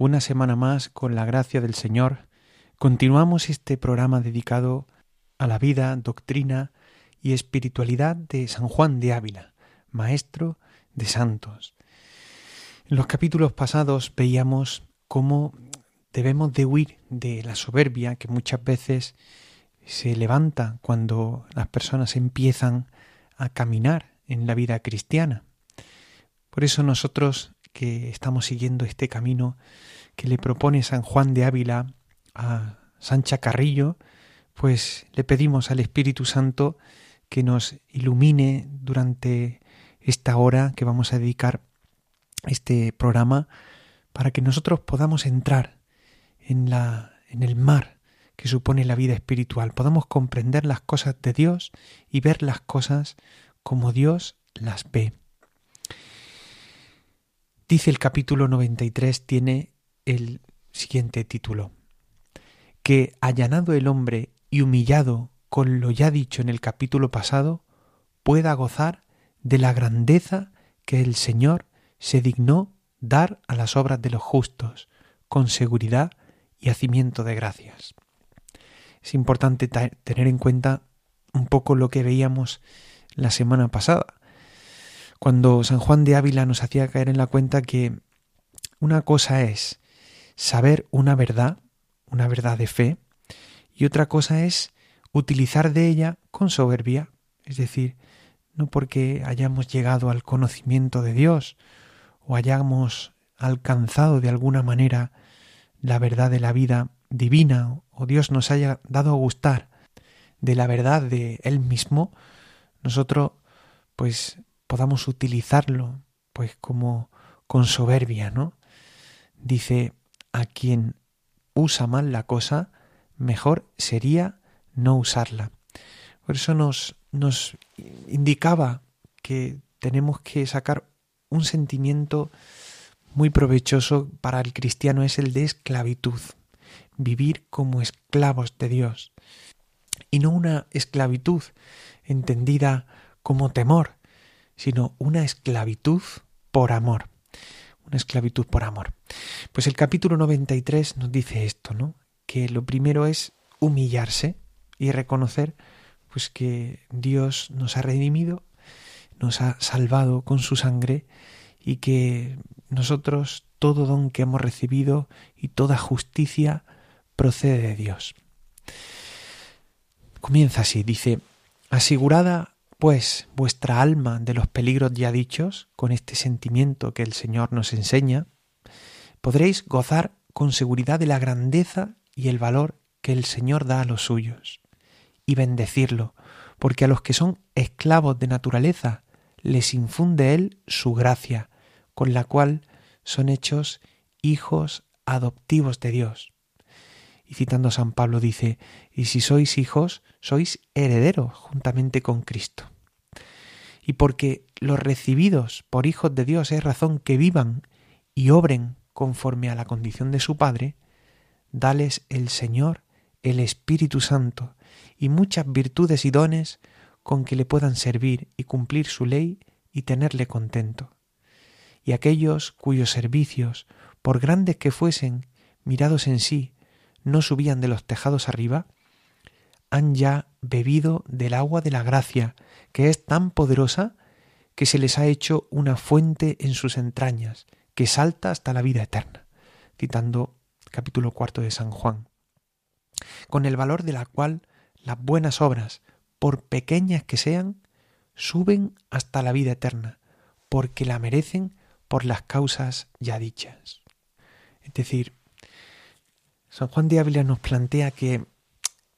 Una semana más, con la gracia del Señor, continuamos este programa dedicado a la vida, doctrina y espiritualidad de San Juan de Ávila, maestro de santos. En los capítulos pasados veíamos cómo debemos de huir de la soberbia que muchas veces se levanta cuando las personas empiezan a caminar en la vida cristiana por eso nosotros que estamos siguiendo este camino que le propone San Juan de Ávila a Sancha Carrillo, pues le pedimos al Espíritu Santo que nos ilumine durante esta hora que vamos a dedicar este programa para que nosotros podamos entrar en la en el mar que supone la vida espiritual, podamos comprender las cosas de Dios y ver las cosas como Dios las ve. Dice el capítulo 93, tiene el siguiente título, que allanado el hombre y humillado con lo ya dicho en el capítulo pasado, pueda gozar de la grandeza que el Señor se dignó dar a las obras de los justos, con seguridad y hacimiento de gracias. Es importante tener en cuenta un poco lo que veíamos la semana pasada, cuando San Juan de Ávila nos hacía caer en la cuenta que una cosa es saber una verdad, una verdad de fe, y otra cosa es utilizar de ella con soberbia, es decir, no porque hayamos llegado al conocimiento de Dios o hayamos alcanzado de alguna manera la verdad de la vida divina o Dios nos haya dado a gustar de la verdad de Él mismo, nosotros pues podamos utilizarlo pues como con soberbia, ¿no? Dice, a quien usa mal la cosa, mejor sería no usarla. Por eso nos, nos indicaba que tenemos que sacar un sentimiento muy provechoso para el cristiano es el de esclavitud, vivir como esclavos de Dios. Y no una esclavitud entendida como temor, sino una esclavitud por amor. Una esclavitud por amor. Pues el capítulo 93 nos dice esto, ¿no? Que lo primero es humillarse y reconocer pues que Dios nos ha redimido, nos ha salvado con su sangre y que nosotros todo don que hemos recibido y toda justicia procede de Dios. Comienza así, dice, asegurada pues vuestra alma de los peligros ya dichos, con este sentimiento que el Señor nos enseña, podréis gozar con seguridad de la grandeza y el valor que el Señor da a los suyos, y bendecirlo, porque a los que son esclavos de naturaleza les infunde Él su gracia, con la cual son hechos hijos adoptivos de Dios. Y citando San Pablo dice, y si sois hijos, sois herederos juntamente con Cristo. Y porque los recibidos por hijos de Dios es razón que vivan y obren conforme a la condición de su Padre, dales el Señor el Espíritu Santo y muchas virtudes y dones con que le puedan servir y cumplir su ley y tenerle contento. Y aquellos cuyos servicios, por grandes que fuesen, mirados en sí, no subían de los tejados arriba, han ya bebido del agua de la gracia, que es tan poderosa que se les ha hecho una fuente en sus entrañas, que salta hasta la vida eterna, citando capítulo cuarto de San Juan, con el valor de la cual las buenas obras, por pequeñas que sean, suben hasta la vida eterna, porque la merecen por las causas ya dichas. Es decir, San Juan de Ávila nos plantea que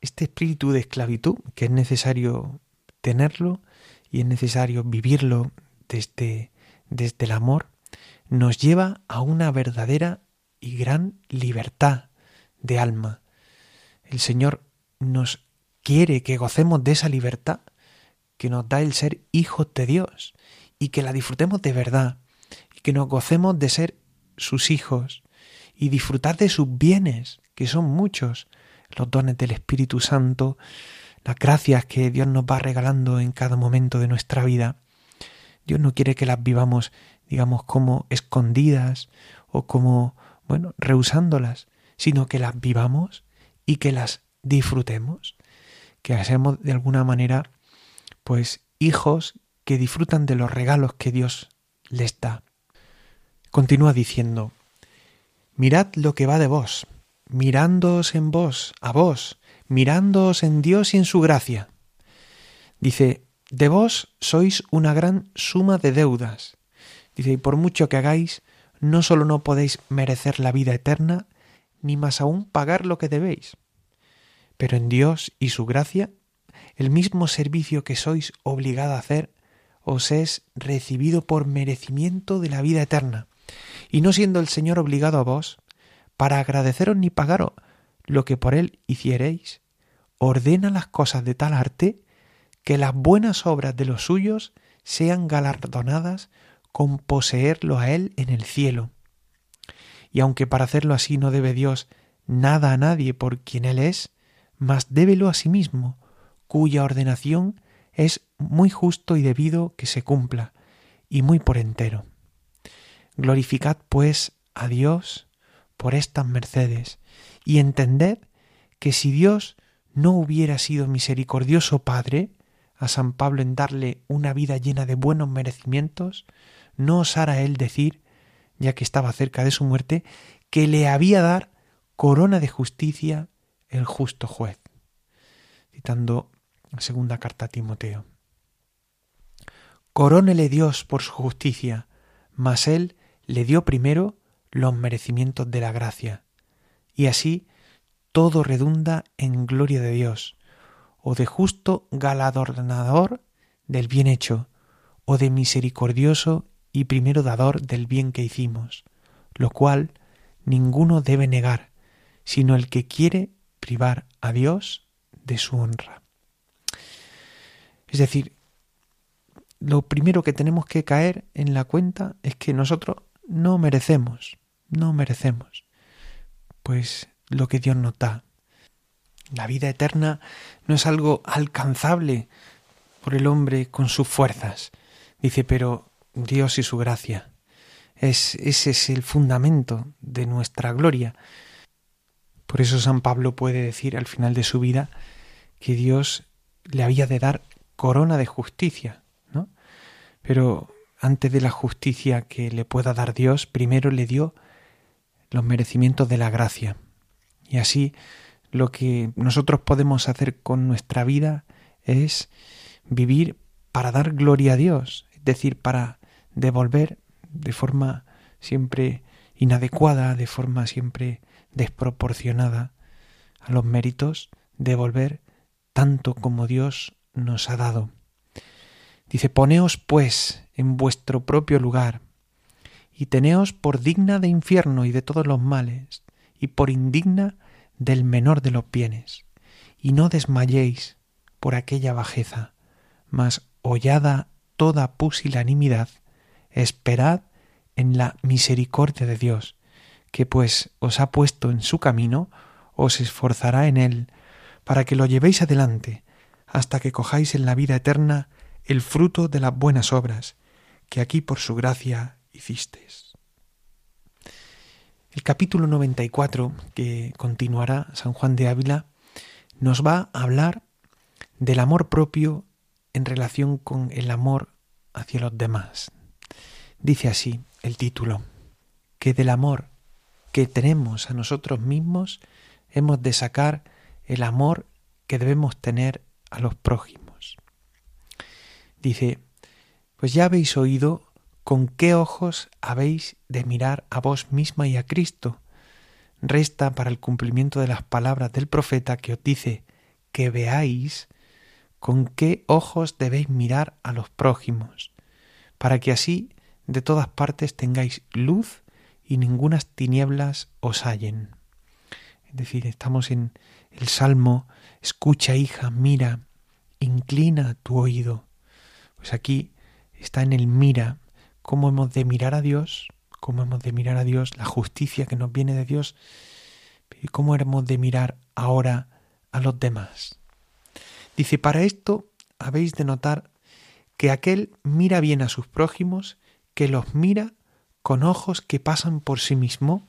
este espíritu de esclavitud, que es necesario tenerlo y es necesario vivirlo desde, desde el amor, nos lleva a una verdadera y gran libertad de alma. El Señor nos quiere que gocemos de esa libertad que nos da el ser hijos de Dios y que la disfrutemos de verdad y que nos gocemos de ser sus hijos y disfrutar de sus bienes, que son muchos, los dones del Espíritu Santo, las gracias que Dios nos va regalando en cada momento de nuestra vida. Dios no quiere que las vivamos, digamos, como escondidas o como, bueno, rehusándolas, sino que las vivamos y que las disfrutemos, que hacemos de alguna manera, pues, hijos que disfrutan de los regalos que Dios les da. Continúa diciendo, mirad lo que va de vos, mirándoos en vos, a vos, mirándoos en Dios y en su gracia. Dice, de vos sois una gran suma de deudas. Dice, y por mucho que hagáis, no solo no podéis merecer la vida eterna, ni más aún pagar lo que debéis. Pero en Dios y su gracia, el mismo servicio que sois obligado a hacer, os es recibido por merecimiento de la vida eterna. Y no siendo el Señor obligado a vos, para agradeceros ni pagaros lo que por él hiciereis, ordena las cosas de tal arte que las buenas obras de los suyos sean galardonadas con poseerlo a él en el cielo. Y aunque para hacerlo así no debe Dios nada a nadie por quien él es, mas débelo a sí mismo, cuya ordenación es muy justo y debido que se cumpla, y muy por entero. Glorificad pues a Dios por estas mercedes, y entended que si Dios no hubiera sido misericordioso Padre a San Pablo en darle una vida llena de buenos merecimientos, no osara él decir, ya que estaba cerca de su muerte, que le había dar corona de justicia el justo juez. Citando la segunda carta a Timoteo. Corónele Dios por su justicia, mas él le dio primero los merecimientos de la gracia, y así todo redunda en gloria de Dios, o de justo galardonador del bien hecho, o de misericordioso y primero dador del bien que hicimos, lo cual ninguno debe negar, sino el que quiere privar a Dios de su honra. Es decir, lo primero que tenemos que caer en la cuenta es que nosotros no merecemos, no merecemos. Pues lo que Dios nos da. La vida eterna no es algo alcanzable por el hombre con sus fuerzas. Dice, pero Dios y su gracia. Es, ese es el fundamento de nuestra gloria. Por eso San Pablo puede decir al final de su vida que Dios le había de dar corona de justicia, ¿no? Pero antes de la justicia que le pueda dar Dios, primero le dio los merecimientos de la gracia. Y así lo que nosotros podemos hacer con nuestra vida es vivir para dar gloria a Dios, es decir, para devolver de forma siempre inadecuada, de forma siempre desproporcionada a los méritos, devolver tanto como Dios nos ha dado. Dice, poneos pues en vuestro propio lugar, y teneos por digna de infierno y de todos los males, y por indigna del menor de los bienes, y no desmayéis por aquella bajeza, mas hollada toda pusilanimidad, esperad en la misericordia de Dios, que pues os ha puesto en su camino, os esforzará en él, para que lo llevéis adelante, hasta que cojáis en la vida eterna el fruto de las buenas obras, que aquí por su gracia hicisteis. El capítulo 94, que continuará San Juan de Ávila, nos va a hablar del amor propio en relación con el amor hacia los demás. Dice así el título, que del amor que tenemos a nosotros mismos hemos de sacar el amor que debemos tener a los prójimos. Dice, pues ya habéis oído ¿Con qué ojos habéis de mirar a vos misma y a Cristo? Resta para el cumplimiento de las palabras del profeta que os dice que veáis con qué ojos debéis mirar a los prójimos, para que así de todas partes tengáis luz y ningunas tinieblas os hallen. Es decir, estamos en el Salmo, escucha hija, mira, inclina tu oído. Pues aquí está en el mira, cómo hemos de mirar a Dios, cómo hemos de mirar a Dios, la justicia que nos viene de Dios, y cómo hemos de mirar ahora a los demás. Dice, para esto habéis de notar que aquel mira bien a sus prójimos, que los mira con ojos que pasan por sí mismo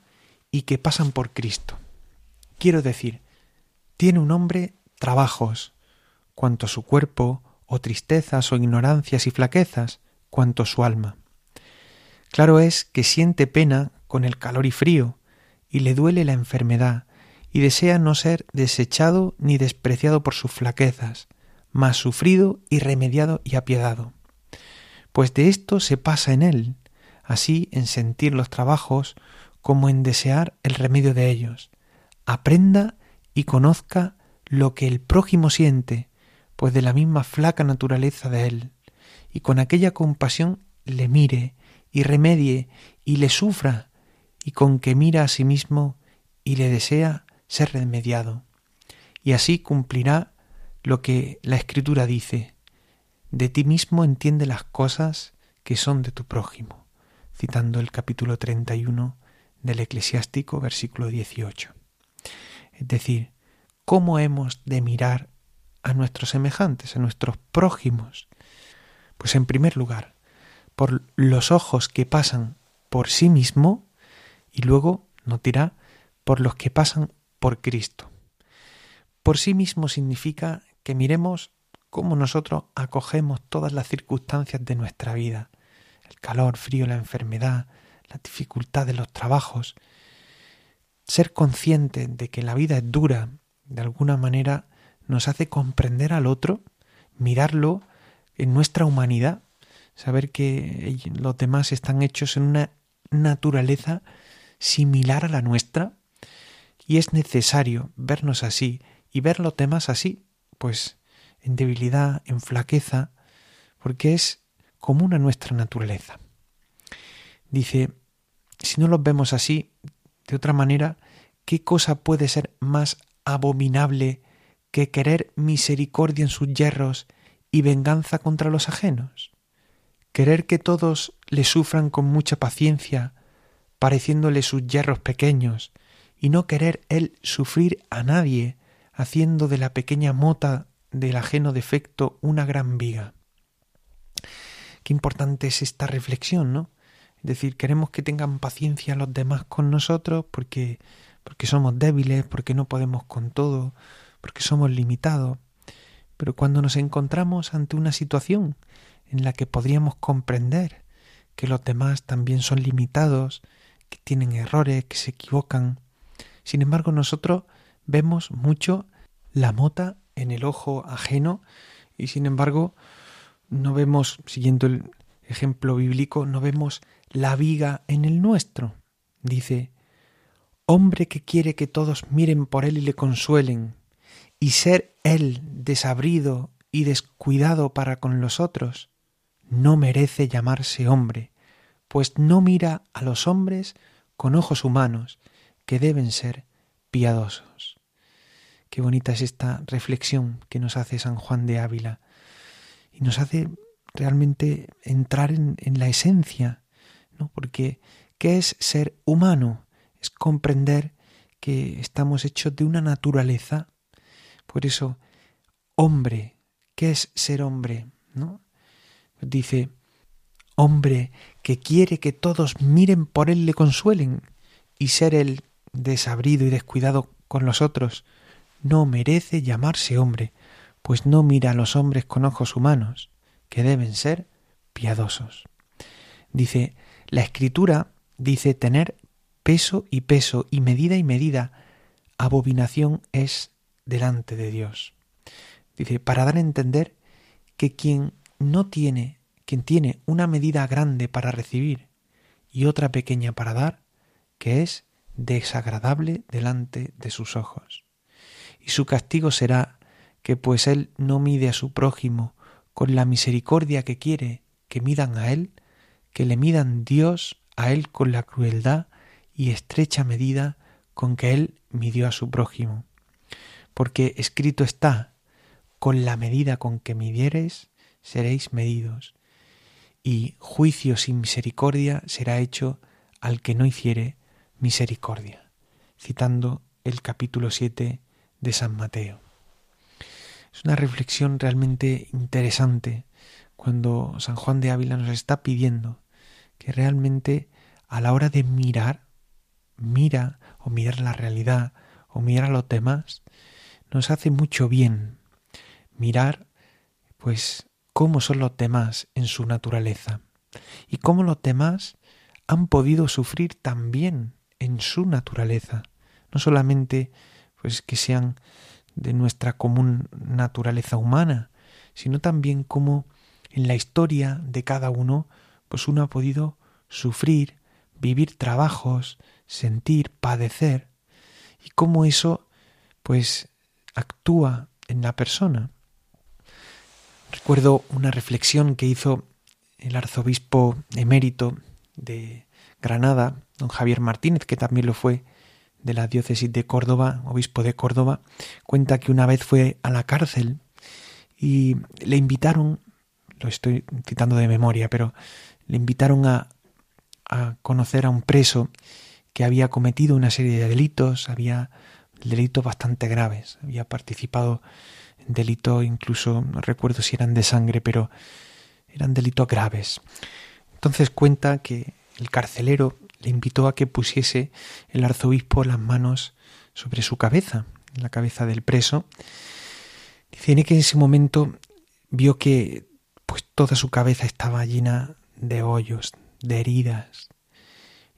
y que pasan por Cristo. Quiero decir, tiene un hombre trabajos, cuanto su cuerpo, o tristezas, o ignorancias y flaquezas, cuanto su alma. Claro es que siente pena con el calor y frío, y le duele la enfermedad, y desea no ser desechado ni despreciado por sus flaquezas, mas sufrido y remediado y apiadado. Pues de esto se pasa en él, así en sentir los trabajos como en desear el remedio de ellos. Aprenda y conozca lo que el prójimo siente, pues de la misma flaca naturaleza de él, y con aquella compasión le mire y remedie y le sufra, y con que mira a sí mismo y le desea ser remediado. Y así cumplirá lo que la Escritura dice, de ti mismo entiende las cosas que son de tu prójimo, citando el capítulo 31 del Eclesiástico, versículo 18. Es decir, ¿cómo hemos de mirar a nuestros semejantes, a nuestros prójimos? Pues en primer lugar, por los ojos que pasan por sí mismo y luego, no dirá, por los que pasan por Cristo. Por sí mismo significa que miremos cómo nosotros acogemos todas las circunstancias de nuestra vida, el calor, frío, la enfermedad, la dificultad de los trabajos, ser consciente de que la vida es dura, de alguna manera nos hace comprender al otro, mirarlo en nuestra humanidad, saber que los demás están hechos en una naturaleza similar a la nuestra, y es necesario vernos así y ver los demás así, pues en debilidad, en flaqueza, porque es común a nuestra naturaleza. Dice, si no los vemos así, de otra manera, ¿qué cosa puede ser más abominable que querer misericordia en sus yerros y venganza contra los ajenos? Querer que todos le sufran con mucha paciencia, pareciéndole sus yerros pequeños, y no querer él sufrir a nadie, haciendo de la pequeña mota del ajeno defecto una gran viga. Qué importante es esta reflexión, ¿no? Es decir, queremos que tengan paciencia los demás con nosotros porque, porque somos débiles, porque no podemos con todo, porque somos limitados. Pero cuando nos encontramos ante una situación en la que podríamos comprender que los demás también son limitados, que tienen errores, que se equivocan, sin embargo nosotros vemos mucho la mota en el ojo ajeno y sin embargo no vemos, siguiendo el ejemplo bíblico, no vemos la viga en el nuestro. Dice, hombre que quiere que todos miren por él y le consuelen, y ser él desabrido y descuidado para con los otros, no merece llamarse hombre, pues no mira a los hombres con ojos humanos, que deben ser piadosos. Qué bonita es esta reflexión que nos hace San Juan de Ávila y nos hace realmente entrar en, la esencia, ¿no? Porque ¿qué es ser humano? Es comprender que estamos hechos de una naturaleza. Por eso, hombre, ¿qué es ser hombre? ¿No? Dice, hombre que quiere que todos miren por él le consuelen y ser él desabrido y descuidado con los otros, no merece llamarse hombre, pues no mira a los hombres con ojos humanos, que deben ser piadosos. Dice, la escritura dice tener peso y peso y medida y medida, abominación es delante de Dios. Dice, para dar a entender que quien no tiene, quien tiene una medida grande para recibir y otra pequeña para dar, que es desagradable delante de sus ojos y su castigo será que pues él no mide a su prójimo con la misericordia que quiere que midan a él, que le midan Dios a él con la crueldad y estrecha medida con que él midió a su prójimo. Porque escrito está, con la medida con que midiereis, seréis medidos, y juicio sin misericordia será hecho al que no hiciere misericordia, citando el capítulo 7 de San Mateo. Es una reflexión realmente interesante cuando San Juan de Ávila nos está pidiendo que realmente a la hora de mirar, mira o mirar la realidad o mirar a los demás, nos hace mucho bien mirar pues cómo son los demás en su naturaleza y cómo los demás han podido sufrir también en su naturaleza, no solamente pues que sean de nuestra común naturaleza humana, sino también cómo en la historia de cada uno pues uno ha podido sufrir, vivir trabajos, sentir, padecer y cómo eso pues actúa en la persona. Recuerdo una reflexión que hizo el arzobispo emérito de Granada, don Javier Martínez, que también lo fue de la diócesis de Córdoba, obispo de Córdoba, cuenta que una vez fue a la cárcel y le invitaron, lo estoy citando de memoria, pero le invitaron a, a conocer a un preso que había cometido una serie de delitos, había delitos bastante graves, había participado en delitos incluso, no recuerdo si eran de sangre, pero eran delitos graves. Entonces cuenta que el carcelero le invitó a que pusiese el arzobispo las manos sobre su cabeza, la cabeza del preso. Dice que en ese momento vio que pues toda su cabeza estaba llena de hoyos, de heridas.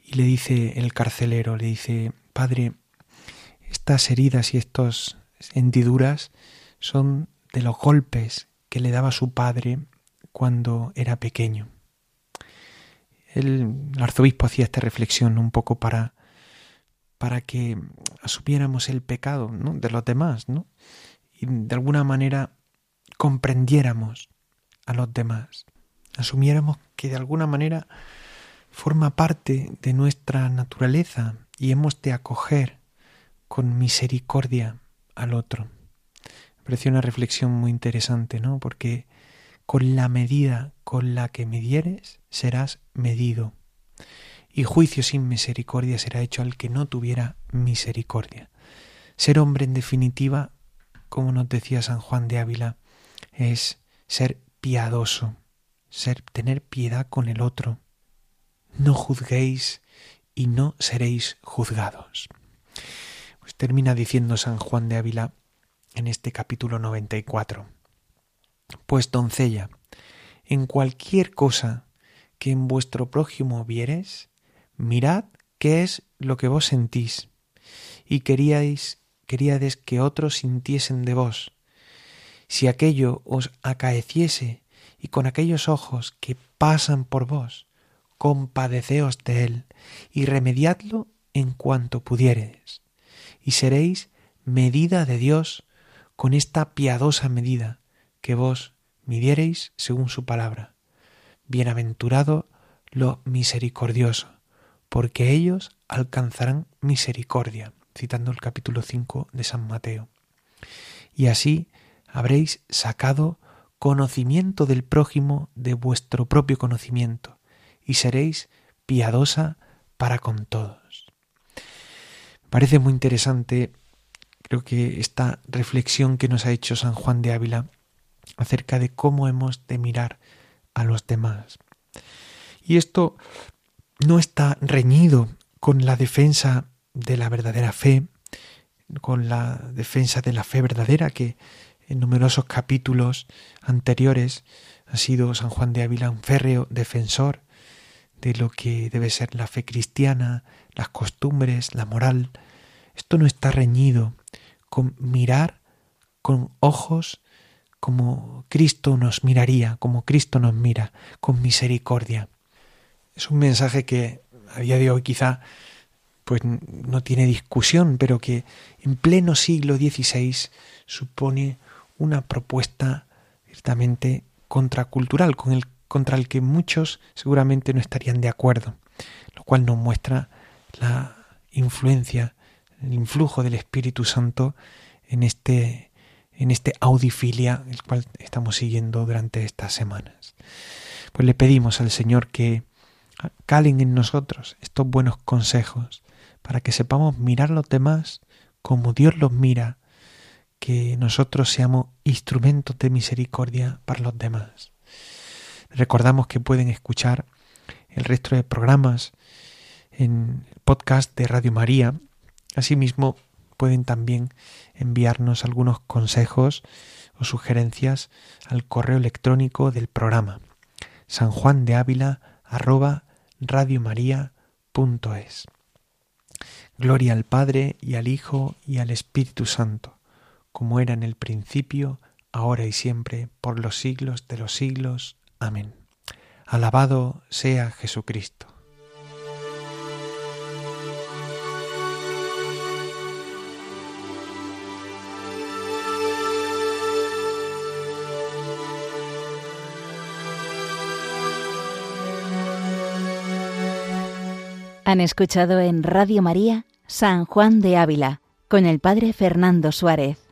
Y le dice el carcelero, le dice, Padre, estas heridas y estas hendiduras son de los golpes que le daba su padre cuando era pequeño. El, arzobispo hacía esta reflexión un poco para, para que asumiéramos el pecado de los demás, ¿no? Y de alguna manera comprendiéramos a los demás, asumiéramos que de alguna manera forma parte de nuestra naturaleza y hemos de acoger con misericordia al otro. Me pareció una reflexión muy interesante, ¿no? Porque con la medida con la que midieres serás medido, y juicio sin misericordia será hecho al que no tuviera misericordia. Ser hombre, en definitiva, como nos decía San Juan de Ávila, es ser piadoso, ser tener piedad con el otro. No juzguéis y no seréis juzgados. Pues termina diciendo San Juan de Ávila en este capítulo 94. Pues doncella, en cualquier cosa que en vuestro prójimo vieres, mirad qué es lo que vos sentís, y queríais, queríades que otros sintiesen de vos. Si aquello os acaeciese, y con aquellos ojos que pasan por vos, compadeceos de él, y remediadlo en cuanto pudieredes, y seréis medida de Dios con esta piadosa medida, que vos midiereis según su palabra. Bienaventurado lo misericordioso, porque ellos alcanzarán misericordia, citando el capítulo 5 de San Mateo. Y así habréis sacado conocimiento del prójimo de vuestro propio conocimiento, y seréis piadosa para con todos. Parece muy interesante Creo que esta reflexión que nos ha hecho San Juan de Ávila acerca de cómo hemos de mirar a los demás. Y esto no está reñido con la defensa de la verdadera fe, con la defensa de la fe verdadera que en numerosos capítulos anteriores ha sido San Juan de Ávila un férreo defensor de lo que debe ser la fe cristiana, las costumbres, la moral. Esto no está reñido con mirar con ojos como Cristo nos miraría, como Cristo nos mira, con misericordia. Es un mensaje que a día de hoy quizá pues no tiene discusión, pero que en pleno siglo XVI supone una propuesta ciertamente contracultural, con el contra el que muchos seguramente no estarían de acuerdo, lo cual nos muestra la influencia, el influjo del Espíritu Santo en este, en este audifilia, el cual estamos siguiendo durante estas semanas. Pues le pedimos al Señor que calen en nosotros estos buenos consejos para que sepamos mirar a los demás como Dios los mira, que nosotros seamos instrumentos de misericordia para los demás. Recordamos que pueden escuchar el resto de programas en el podcast de Radio María. Asimismo, pueden también enviarnos algunos consejos o sugerencias al correo electrónico del programa sanjuandeávila@radiomaria.es. Gloria al Padre y al Hijo y al Espíritu Santo, como era en el principio, ahora y siempre, por los siglos de los siglos. Amén. Alabado sea Jesucristo. Han escuchado en Radio María San Juan de Ávila con el Padre Fernando Suárez.